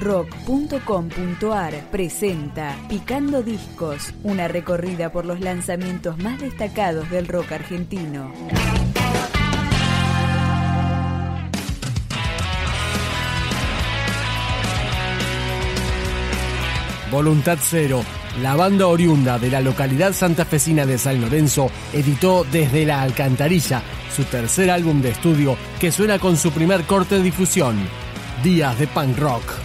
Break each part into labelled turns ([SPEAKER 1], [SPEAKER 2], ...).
[SPEAKER 1] rock.com.ar presenta Picando Discos, una recorrida por los lanzamientos más destacados del rock argentino.
[SPEAKER 2] Voluntad Cero, la banda oriunda de la localidad santafesina de San Lorenzo, editó Desde la Alcantarilla, su tercer álbum de estudio que suena con su primer corte de difusión, Días de Punk Rock.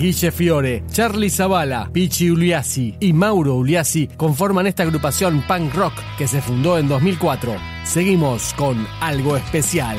[SPEAKER 2] Guille Fiore, Charlie Zavala, Pichi Uliassi y Mauro Uliassi conforman esta agrupación punk rock que se fundó en 2004. Seguimos con algo especial.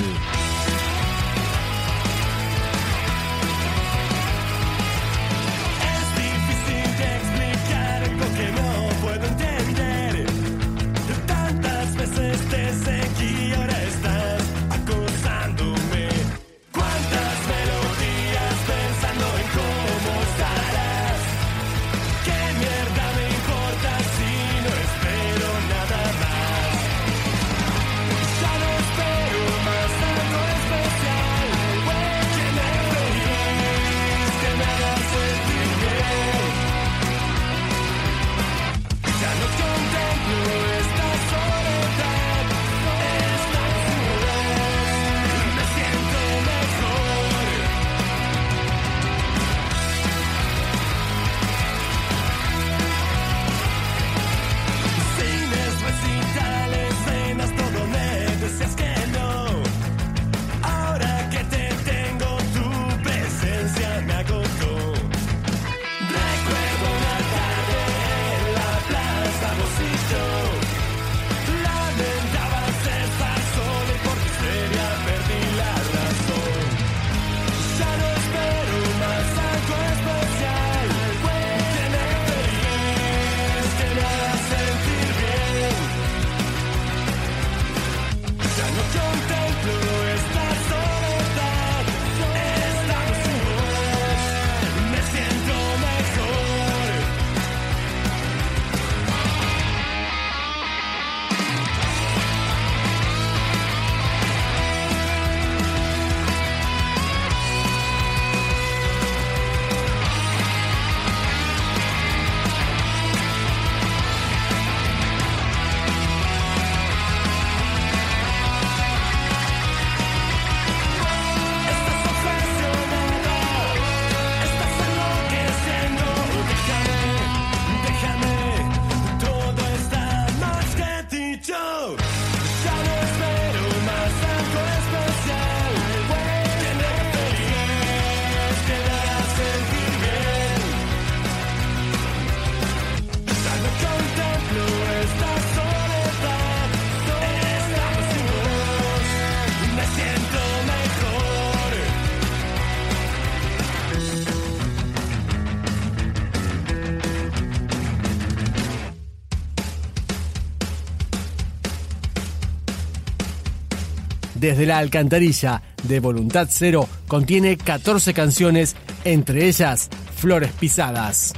[SPEAKER 3] desde la alcantarilla de Voluntad Cero contiene 14 canciones, entre ellas Flores Pisadas.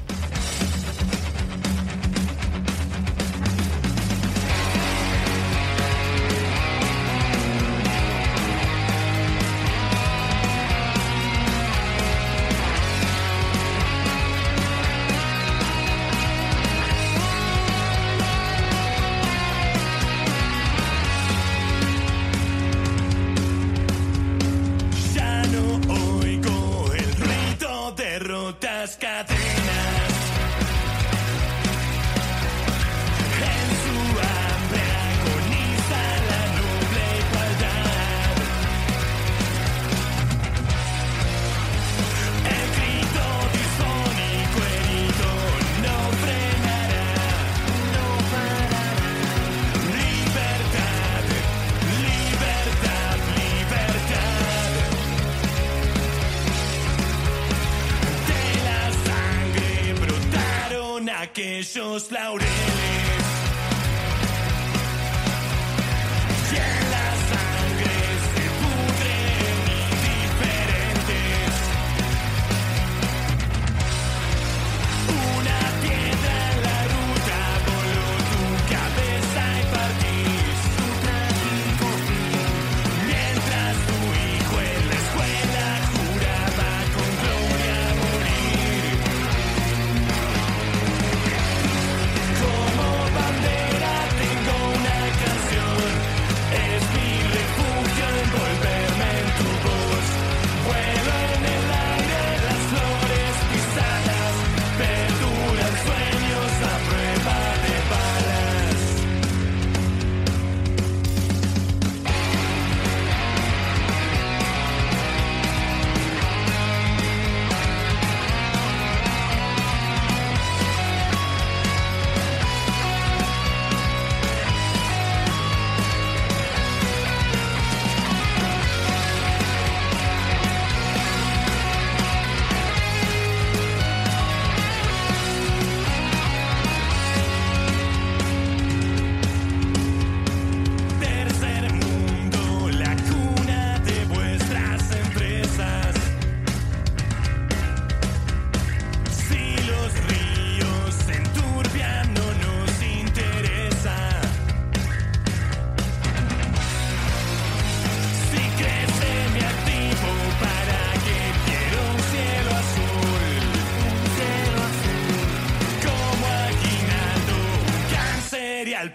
[SPEAKER 2] most loud.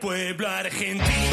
[SPEAKER 2] pueblo argentino.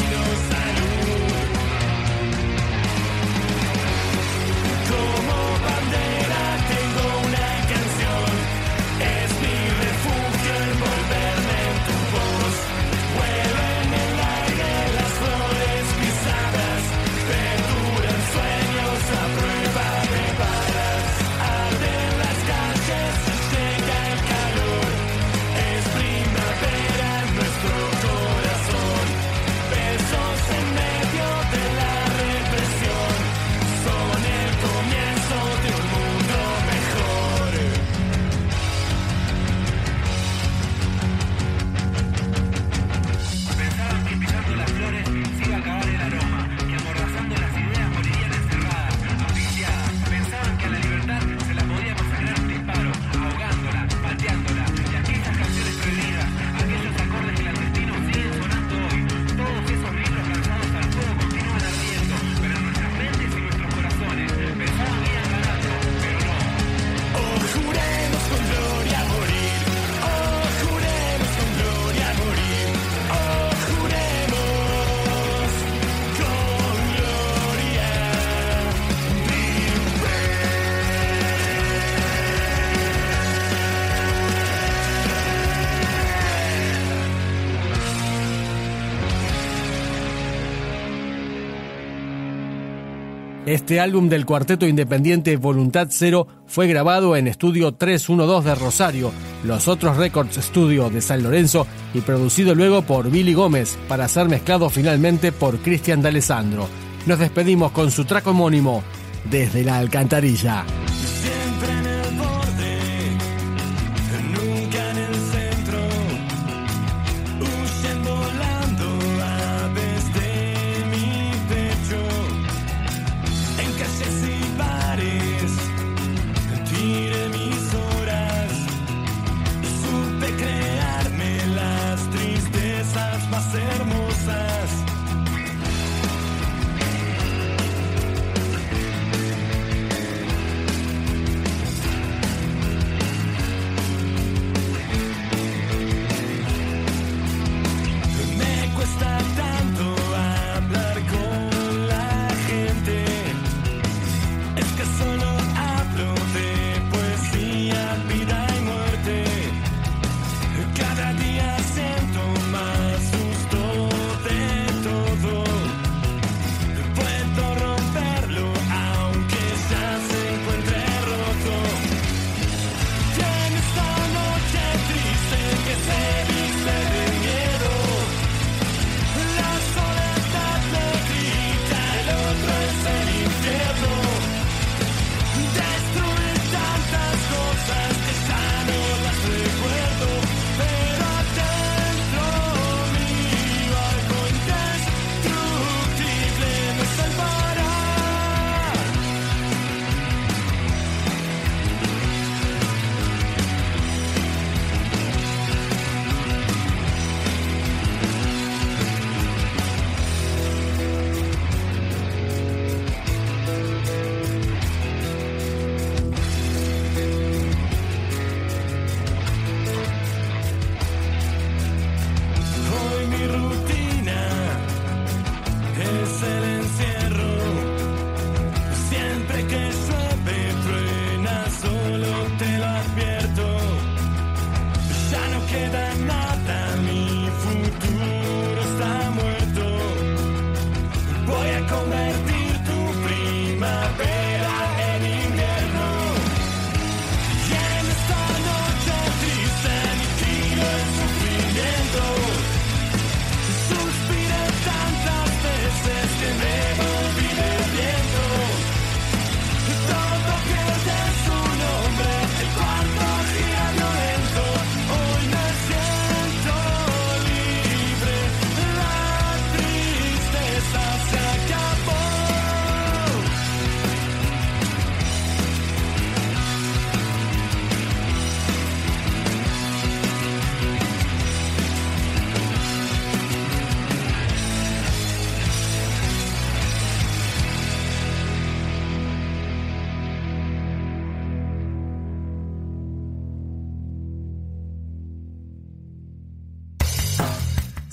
[SPEAKER 3] Este álbum del cuarteto independiente Voluntad Cero fue grabado en Estudio 312 de Rosario, los otros Records Studio de San Lorenzo y producido luego por Billy Gómez para ser mezclado finalmente por Cristian D'Alessandro. Nos despedimos con su track homónimo, Desde la Alcantarilla.